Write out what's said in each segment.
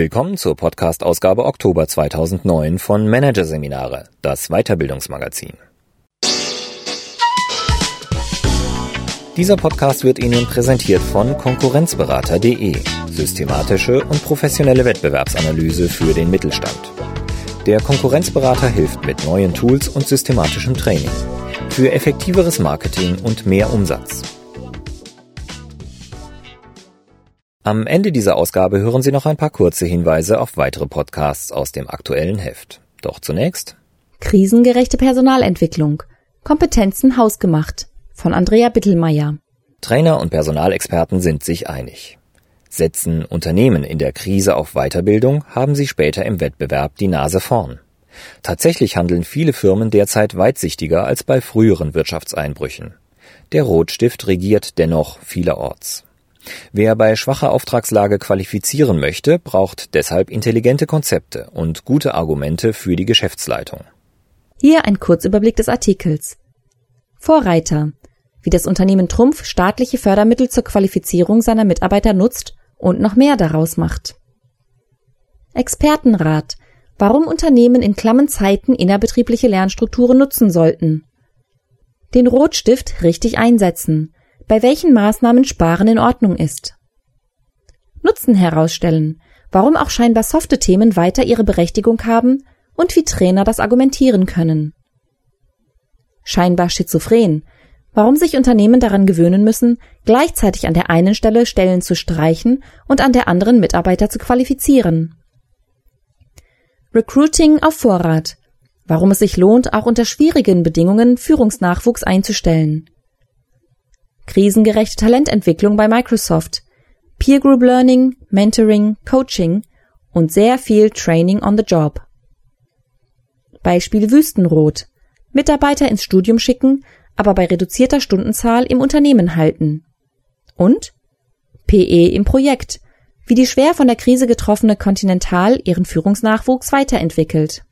Willkommen zur Podcast-Ausgabe Oktober 2009 von Managerseminare, das Weiterbildungsmagazin. Dieser Podcast wird Ihnen präsentiert von Konkurrenzberater.de, systematische und professionelle Wettbewerbsanalyse für den Mittelstand. Der Konkurrenzberater hilft mit neuen Tools und systematischem Training für effektiveres Marketing und mehr Umsatz. Am Ende dieser Ausgabe hören Sie noch ein paar kurze Hinweise auf weitere Podcasts aus dem aktuellen Heft. Doch zunächst Krisengerechte Personalentwicklung. Kompetenzen hausgemacht von Andrea Bittelmeier. Trainer und Personalexperten sind sich einig. Setzen Unternehmen in der Krise auf Weiterbildung, haben sie später im Wettbewerb die Nase vorn. Tatsächlich handeln viele Firmen derzeit weitsichtiger als bei früheren Wirtschaftseinbrüchen. Der Rotstift regiert dennoch vielerorts. Wer bei schwacher Auftragslage qualifizieren möchte, braucht deshalb intelligente Konzepte und gute Argumente für die Geschäftsleitung. Hier ein Kurzüberblick des Artikels. Vorreiter. Wie das Unternehmen Trumpf staatliche Fördermittel zur Qualifizierung seiner Mitarbeiter nutzt und noch mehr daraus macht. Expertenrat. Warum Unternehmen in klammen Zeiten innerbetriebliche Lernstrukturen nutzen sollten. Den Rotstift richtig einsetzen bei welchen Maßnahmen Sparen in Ordnung ist. Nutzen herausstellen, warum auch scheinbar softe Themen weiter ihre Berechtigung haben und wie Trainer das argumentieren können. Scheinbar schizophren, warum sich Unternehmen daran gewöhnen müssen, gleichzeitig an der einen Stelle Stellen zu streichen und an der anderen Mitarbeiter zu qualifizieren. Recruiting auf Vorrat, warum es sich lohnt, auch unter schwierigen Bedingungen Führungsnachwuchs einzustellen krisengerechte Talententwicklung bei Microsoft, Peer Group Learning, Mentoring, Coaching und sehr viel Training on the Job. Beispiel Wüstenrot. Mitarbeiter ins Studium schicken, aber bei reduzierter Stundenzahl im Unternehmen halten. Und PE im Projekt, wie die schwer von der Krise getroffene Continental ihren Führungsnachwuchs weiterentwickelt.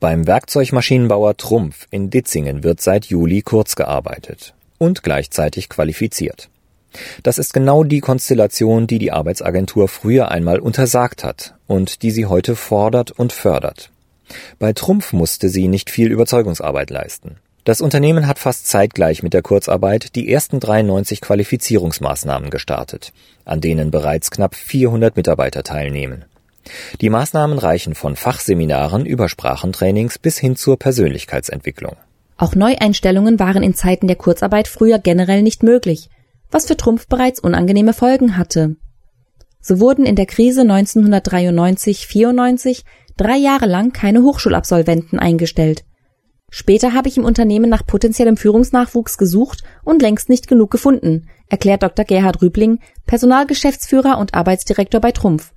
Beim Werkzeugmaschinenbauer Trumpf in Ditzingen wird seit Juli kurz gearbeitet und gleichzeitig qualifiziert. Das ist genau die Konstellation, die die Arbeitsagentur früher einmal untersagt hat und die sie heute fordert und fördert. Bei Trumpf musste sie nicht viel Überzeugungsarbeit leisten. Das Unternehmen hat fast zeitgleich mit der Kurzarbeit die ersten 93 Qualifizierungsmaßnahmen gestartet, an denen bereits knapp 400 Mitarbeiter teilnehmen. Die Maßnahmen reichen von Fachseminaren über Sprachentrainings bis hin zur Persönlichkeitsentwicklung. Auch Neueinstellungen waren in Zeiten der Kurzarbeit früher generell nicht möglich, was für Trumpf bereits unangenehme Folgen hatte. So wurden in der Krise 1993-94 drei Jahre lang keine Hochschulabsolventen eingestellt. Später habe ich im Unternehmen nach potenziellem Führungsnachwuchs gesucht und längst nicht genug gefunden, erklärt Dr. Gerhard Rübling, Personalgeschäftsführer und Arbeitsdirektor bei Trumpf.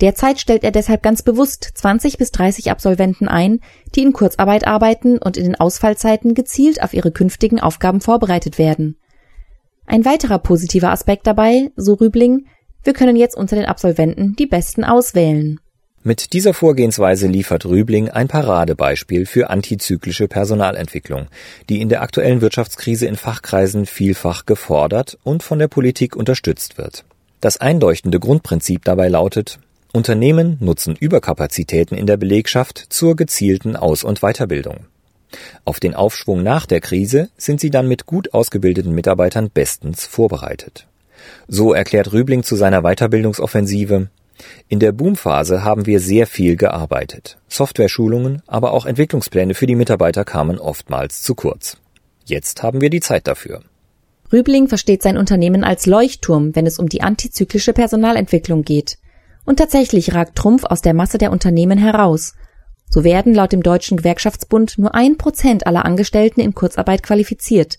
Derzeit stellt er deshalb ganz bewusst 20 bis 30 Absolventen ein, die in Kurzarbeit arbeiten und in den Ausfallzeiten gezielt auf ihre künftigen Aufgaben vorbereitet werden. Ein weiterer positiver Aspekt dabei, so Rübling, wir können jetzt unter den Absolventen die Besten auswählen. Mit dieser Vorgehensweise liefert Rübling ein Paradebeispiel für antizyklische Personalentwicklung, die in der aktuellen Wirtschaftskrise in Fachkreisen vielfach gefordert und von der Politik unterstützt wird. Das einleuchtende Grundprinzip dabei lautet, Unternehmen nutzen Überkapazitäten in der Belegschaft zur gezielten Aus- und Weiterbildung. Auf den Aufschwung nach der Krise sind sie dann mit gut ausgebildeten Mitarbeitern bestens vorbereitet. So erklärt Rübling zu seiner Weiterbildungsoffensive In der Boomphase haben wir sehr viel gearbeitet. Software-Schulungen, aber auch Entwicklungspläne für die Mitarbeiter kamen oftmals zu kurz. Jetzt haben wir die Zeit dafür. Rübling versteht sein Unternehmen als Leuchtturm, wenn es um die antizyklische Personalentwicklung geht. Und tatsächlich ragt Trumpf aus der Masse der Unternehmen heraus. So werden laut dem Deutschen Gewerkschaftsbund nur ein Prozent aller Angestellten in Kurzarbeit qualifiziert.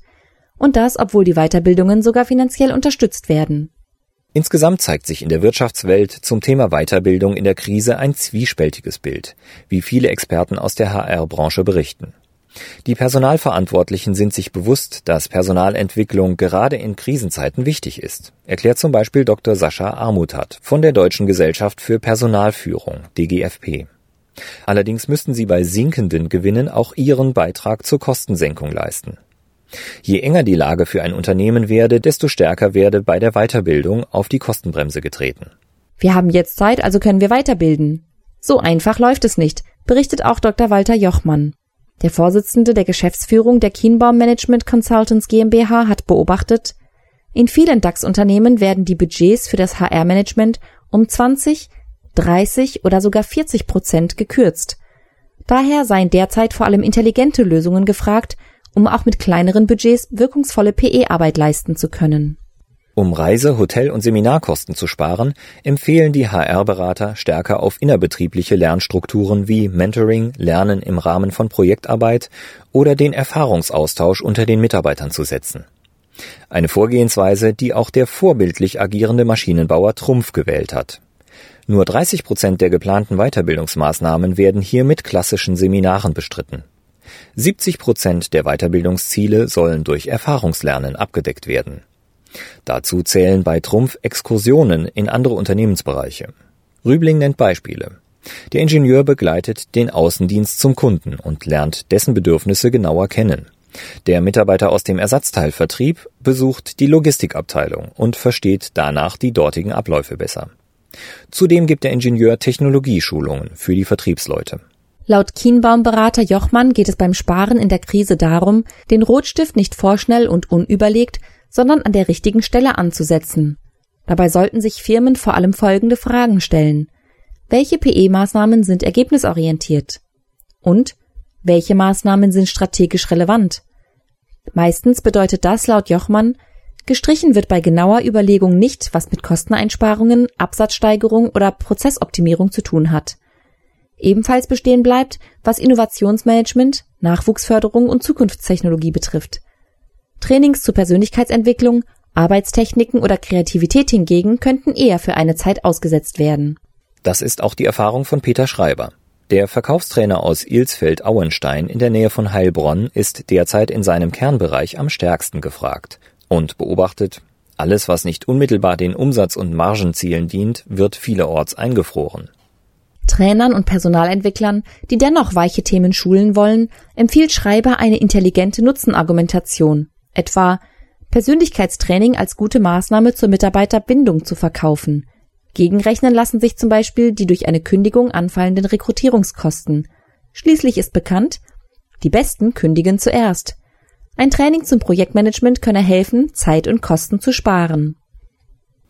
Und das, obwohl die Weiterbildungen sogar finanziell unterstützt werden. Insgesamt zeigt sich in der Wirtschaftswelt zum Thema Weiterbildung in der Krise ein zwiespältiges Bild, wie viele Experten aus der HR-Branche berichten. Die Personalverantwortlichen sind sich bewusst, dass Personalentwicklung gerade in Krisenzeiten wichtig ist, erklärt zum Beispiel Dr. Sascha Armuthat von der Deutschen Gesellschaft für Personalführung DGFP. Allerdings müssten sie bei sinkenden Gewinnen auch ihren Beitrag zur Kostensenkung leisten. Je enger die Lage für ein Unternehmen werde, desto stärker werde bei der Weiterbildung auf die Kostenbremse getreten. Wir haben jetzt Zeit, also können wir weiterbilden. So einfach läuft es nicht, berichtet auch Dr. Walter Jochmann. Der Vorsitzende der Geschäftsführung der Kienbaum Management Consultants GmbH hat beobachtet, in vielen DAX-Unternehmen werden die Budgets für das HR-Management um 20, 30 oder sogar 40 Prozent gekürzt. Daher seien derzeit vor allem intelligente Lösungen gefragt, um auch mit kleineren Budgets wirkungsvolle PE-Arbeit leisten zu können. Um Reise-, Hotel- und Seminarkosten zu sparen, empfehlen die HR-Berater stärker auf innerbetriebliche Lernstrukturen wie Mentoring, Lernen im Rahmen von Projektarbeit oder den Erfahrungsaustausch unter den Mitarbeitern zu setzen. Eine Vorgehensweise, die auch der vorbildlich agierende Maschinenbauer Trumpf gewählt hat. Nur 30 Prozent der geplanten Weiterbildungsmaßnahmen werden hier mit klassischen Seminaren bestritten. 70 Prozent der Weiterbildungsziele sollen durch Erfahrungslernen abgedeckt werden. Dazu zählen bei Trumpf Exkursionen in andere Unternehmensbereiche. Rübling nennt Beispiele. Der Ingenieur begleitet den Außendienst zum Kunden und lernt dessen Bedürfnisse genauer kennen. Der Mitarbeiter aus dem Ersatzteilvertrieb besucht die Logistikabteilung und versteht danach die dortigen Abläufe besser. Zudem gibt der Ingenieur Technologieschulungen für die Vertriebsleute. Laut Kienbaum-Berater Jochmann geht es beim Sparen in der Krise darum, den Rotstift nicht vorschnell und unüberlegt, sondern an der richtigen Stelle anzusetzen. Dabei sollten sich Firmen vor allem folgende Fragen stellen. Welche PE-Maßnahmen sind ergebnisorientiert? Und welche Maßnahmen sind strategisch relevant? Meistens bedeutet das laut Jochmann, gestrichen wird bei genauer Überlegung nicht, was mit Kosteneinsparungen, Absatzsteigerung oder Prozessoptimierung zu tun hat. Ebenfalls bestehen bleibt, was Innovationsmanagement, Nachwuchsförderung und Zukunftstechnologie betrifft. Trainings zur Persönlichkeitsentwicklung, Arbeitstechniken oder Kreativität hingegen könnten eher für eine Zeit ausgesetzt werden. Das ist auch die Erfahrung von Peter Schreiber. Der Verkaufstrainer aus Ilsfeld-Auenstein in der Nähe von Heilbronn ist derzeit in seinem Kernbereich am stärksten gefragt und beobachtet, alles, was nicht unmittelbar den Umsatz- und Margenzielen dient, wird vielerorts eingefroren. Trainern und Personalentwicklern, die dennoch weiche Themen schulen wollen, empfiehlt Schreiber eine intelligente Nutzenargumentation, etwa Persönlichkeitstraining als gute Maßnahme zur Mitarbeiterbindung zu verkaufen, Gegenrechnen lassen sich zum Beispiel die durch eine Kündigung anfallenden Rekrutierungskosten. Schließlich ist bekannt, die Besten kündigen zuerst. Ein Training zum Projektmanagement könne helfen, Zeit und Kosten zu sparen.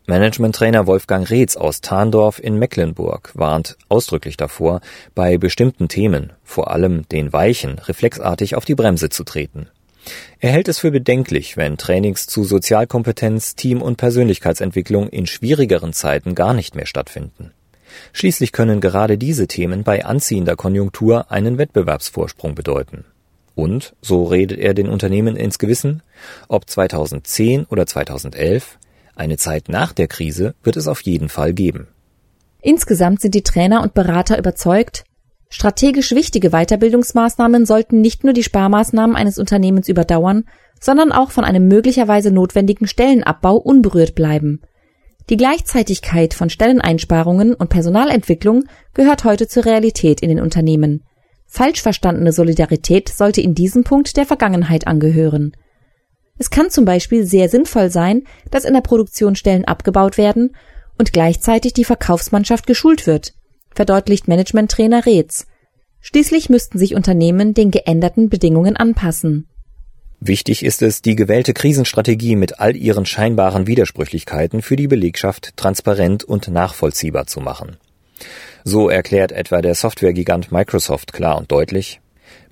Managementtrainer Wolfgang Reetz aus Tarndorf in Mecklenburg warnt ausdrücklich davor, bei bestimmten Themen, vor allem den weichen, reflexartig auf die Bremse zu treten. Er hält es für bedenklich, wenn Trainings zu Sozialkompetenz, Team- und Persönlichkeitsentwicklung in schwierigeren Zeiten gar nicht mehr stattfinden. Schließlich können gerade diese Themen bei anziehender Konjunktur einen Wettbewerbsvorsprung bedeuten. Und, so redet er den Unternehmen ins Gewissen, ob 2010 oder 2011, eine Zeit nach der Krise wird es auf jeden Fall geben. Insgesamt sind die Trainer und Berater überzeugt, Strategisch wichtige Weiterbildungsmaßnahmen sollten nicht nur die Sparmaßnahmen eines Unternehmens überdauern, sondern auch von einem möglicherweise notwendigen Stellenabbau unberührt bleiben. Die Gleichzeitigkeit von Stelleneinsparungen und Personalentwicklung gehört heute zur Realität in den Unternehmen. Falsch verstandene Solidarität sollte in diesem Punkt der Vergangenheit angehören. Es kann zum Beispiel sehr sinnvoll sein, dass in der Produktion Stellen abgebaut werden und gleichzeitig die Verkaufsmannschaft geschult wird, verdeutlicht Managementtrainer Reetz. Schließlich müssten sich Unternehmen den geänderten Bedingungen anpassen. Wichtig ist es, die gewählte Krisenstrategie mit all ihren scheinbaren Widersprüchlichkeiten für die Belegschaft transparent und nachvollziehbar zu machen. So erklärt etwa der Softwaregigant Microsoft klar und deutlich,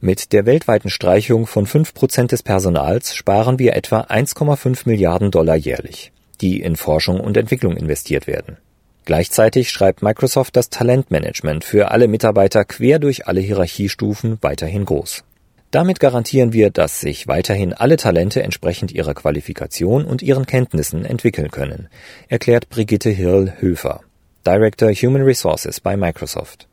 mit der weltweiten Streichung von fünf Prozent des Personals sparen wir etwa 1,5 Milliarden Dollar jährlich, die in Forschung und Entwicklung investiert werden. Gleichzeitig schreibt Microsoft das Talentmanagement für alle Mitarbeiter quer durch alle Hierarchiestufen weiterhin groß. Damit garantieren wir, dass sich weiterhin alle Talente entsprechend ihrer Qualifikation und ihren Kenntnissen entwickeln können, erklärt Brigitte Hirl-Höfer, Director Human Resources bei Microsoft.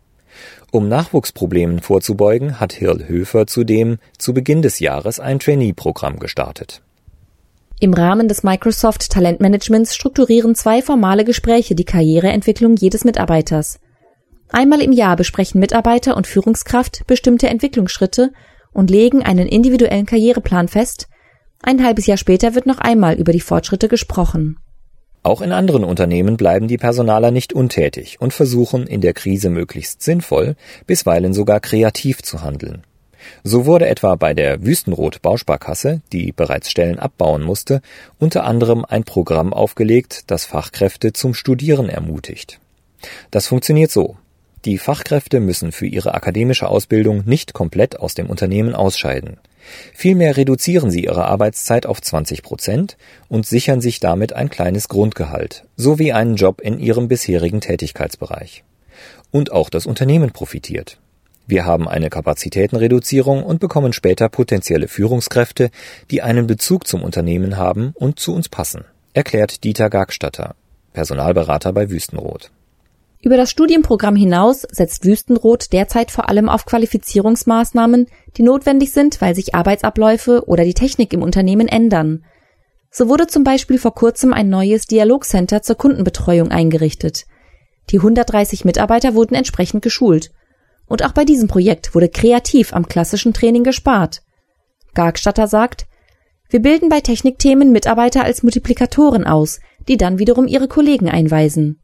Um Nachwuchsproblemen vorzubeugen, hat Hirl-Höfer zudem zu Beginn des Jahres ein Trainee-Programm gestartet. Im Rahmen des Microsoft Talentmanagements strukturieren zwei formale Gespräche die Karriereentwicklung jedes Mitarbeiters. Einmal im Jahr besprechen Mitarbeiter und Führungskraft bestimmte Entwicklungsschritte und legen einen individuellen Karriereplan fest. Ein halbes Jahr später wird noch einmal über die Fortschritte gesprochen. Auch in anderen Unternehmen bleiben die Personaler nicht untätig und versuchen in der Krise möglichst sinnvoll, bisweilen sogar kreativ zu handeln. So wurde etwa bei der Wüstenrot Bausparkasse, die bereits Stellen abbauen musste, unter anderem ein Programm aufgelegt, das Fachkräfte zum Studieren ermutigt. Das funktioniert so. Die Fachkräfte müssen für ihre akademische Ausbildung nicht komplett aus dem Unternehmen ausscheiden. Vielmehr reduzieren sie ihre Arbeitszeit auf 20 Prozent und sichern sich damit ein kleines Grundgehalt sowie einen Job in ihrem bisherigen Tätigkeitsbereich. Und auch das Unternehmen profitiert. Wir haben eine Kapazitätenreduzierung und bekommen später potenzielle Führungskräfte, die einen Bezug zum Unternehmen haben und zu uns passen, erklärt Dieter Gagstatter, Personalberater bei Wüstenrot. Über das Studienprogramm hinaus setzt Wüstenrot derzeit vor allem auf Qualifizierungsmaßnahmen, die notwendig sind, weil sich Arbeitsabläufe oder die Technik im Unternehmen ändern. So wurde zum Beispiel vor kurzem ein neues Dialogcenter zur Kundenbetreuung eingerichtet. Die 130 Mitarbeiter wurden entsprechend geschult. Und auch bei diesem Projekt wurde kreativ am klassischen Training gespart. Gargstatter sagt, wir bilden bei Technikthemen Mitarbeiter als Multiplikatoren aus, die dann wiederum ihre Kollegen einweisen.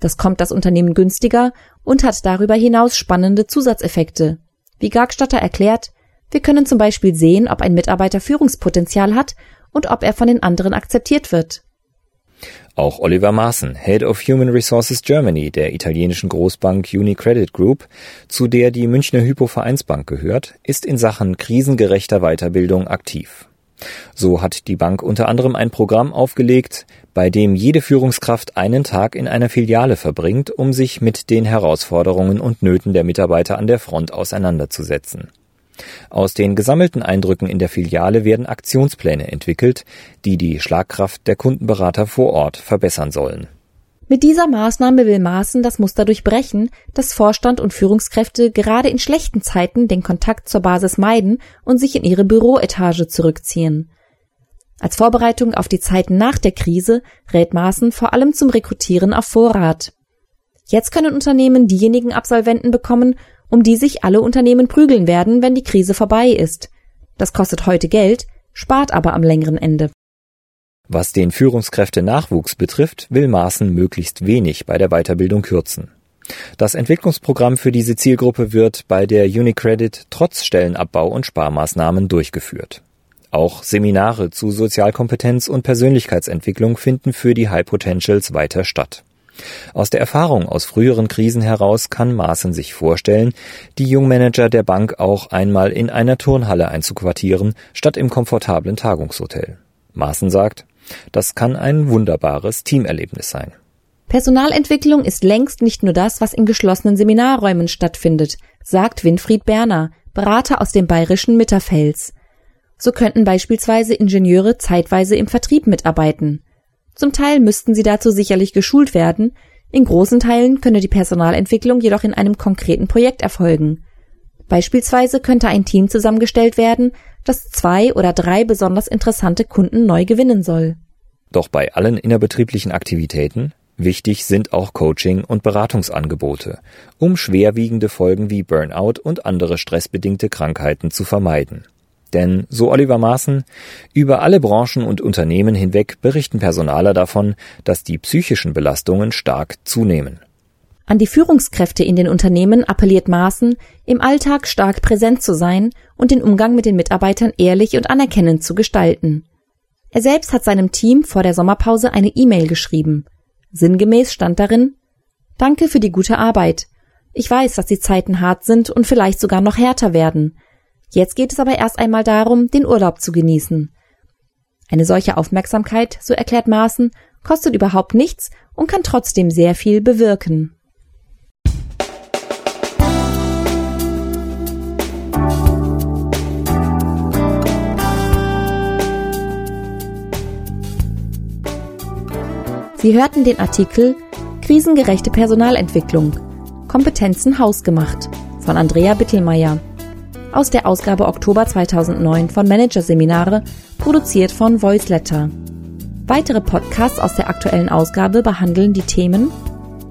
Das kommt das Unternehmen günstiger und hat darüber hinaus spannende Zusatzeffekte. Wie Gargstatter erklärt, wir können zum Beispiel sehen, ob ein Mitarbeiter Führungspotenzial hat und ob er von den anderen akzeptiert wird. Auch Oliver Maaßen, Head of Human Resources Germany der italienischen Großbank UniCredit Group, zu der die Münchner Hypo Vereinsbank gehört, ist in Sachen krisengerechter Weiterbildung aktiv. So hat die Bank unter anderem ein Programm aufgelegt, bei dem jede Führungskraft einen Tag in einer Filiale verbringt, um sich mit den Herausforderungen und Nöten der Mitarbeiter an der Front auseinanderzusetzen. Aus den gesammelten Eindrücken in der Filiale werden Aktionspläne entwickelt, die die Schlagkraft der Kundenberater vor Ort verbessern sollen. Mit dieser Maßnahme will Maaßen das Muster durchbrechen, dass Vorstand und Führungskräfte gerade in schlechten Zeiten den Kontakt zur Basis meiden und sich in ihre Büroetage zurückziehen. Als Vorbereitung auf die Zeiten nach der Krise rät Maaßen vor allem zum Rekrutieren auf Vorrat. Jetzt können Unternehmen diejenigen Absolventen bekommen, um die sich alle Unternehmen prügeln werden, wenn die Krise vorbei ist. Das kostet heute Geld, spart aber am längeren Ende. Was den Führungskräftenachwuchs betrifft, will Maaßen möglichst wenig bei der Weiterbildung kürzen. Das Entwicklungsprogramm für diese Zielgruppe wird bei der Unicredit trotz Stellenabbau und Sparmaßnahmen durchgeführt. Auch Seminare zu Sozialkompetenz und Persönlichkeitsentwicklung finden für die High Potentials weiter statt. Aus der Erfahrung aus früheren Krisen heraus kann Maaßen sich vorstellen, die Jungmanager der Bank auch einmal in einer Turnhalle einzuquartieren, statt im komfortablen Tagungshotel. Maaßen sagt, das kann ein wunderbares Teamerlebnis sein. Personalentwicklung ist längst nicht nur das, was in geschlossenen Seminarräumen stattfindet, sagt Winfried Berner, Berater aus dem bayerischen Mitterfels. So könnten beispielsweise Ingenieure zeitweise im Vertrieb mitarbeiten. Zum Teil müssten sie dazu sicherlich geschult werden, in großen Teilen könne die Personalentwicklung jedoch in einem konkreten Projekt erfolgen. Beispielsweise könnte ein Team zusammengestellt werden, das zwei oder drei besonders interessante Kunden neu gewinnen soll. Doch bei allen innerbetrieblichen Aktivitäten wichtig sind auch Coaching und Beratungsangebote, um schwerwiegende Folgen wie Burnout und andere stressbedingte Krankheiten zu vermeiden. Denn, so Oliver Maaßen, über alle Branchen und Unternehmen hinweg berichten Personaler davon, dass die psychischen Belastungen stark zunehmen. An die Führungskräfte in den Unternehmen appelliert Maaßen, im Alltag stark präsent zu sein und den Umgang mit den Mitarbeitern ehrlich und anerkennend zu gestalten. Er selbst hat seinem Team vor der Sommerpause eine E-Mail geschrieben. Sinngemäß stand darin Danke für die gute Arbeit. Ich weiß, dass die Zeiten hart sind und vielleicht sogar noch härter werden. Jetzt geht es aber erst einmal darum, den Urlaub zu genießen. Eine solche Aufmerksamkeit, so erklärt Maaßen, kostet überhaupt nichts und kann trotzdem sehr viel bewirken. Sie hörten den Artikel Krisengerechte Personalentwicklung. Kompetenzen hausgemacht von Andrea Bittelmeier aus der Ausgabe Oktober 2009 von Managerseminare, produziert von Voiceletter. Weitere Podcasts aus der aktuellen Ausgabe behandeln die Themen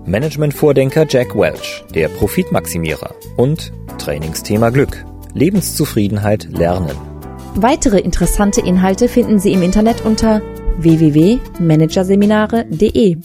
Managementvordenker Jack Welch, der Profitmaximierer und Trainingsthema Glück, Lebenszufriedenheit lernen. Weitere interessante Inhalte finden Sie im Internet unter www.managerseminare.de.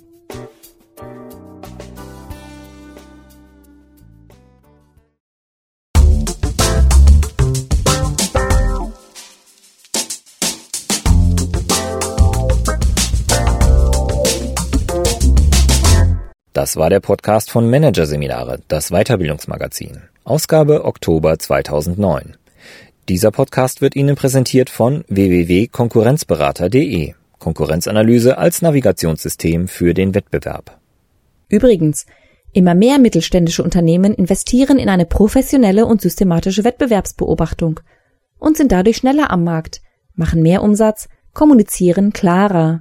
Das war der Podcast von Managerseminare, das Weiterbildungsmagazin. Ausgabe Oktober 2009. Dieser Podcast wird Ihnen präsentiert von www.konkurrenzberater.de. Konkurrenzanalyse als Navigationssystem für den Wettbewerb. Übrigens, immer mehr mittelständische Unternehmen investieren in eine professionelle und systematische Wettbewerbsbeobachtung und sind dadurch schneller am Markt, machen mehr Umsatz, kommunizieren klarer.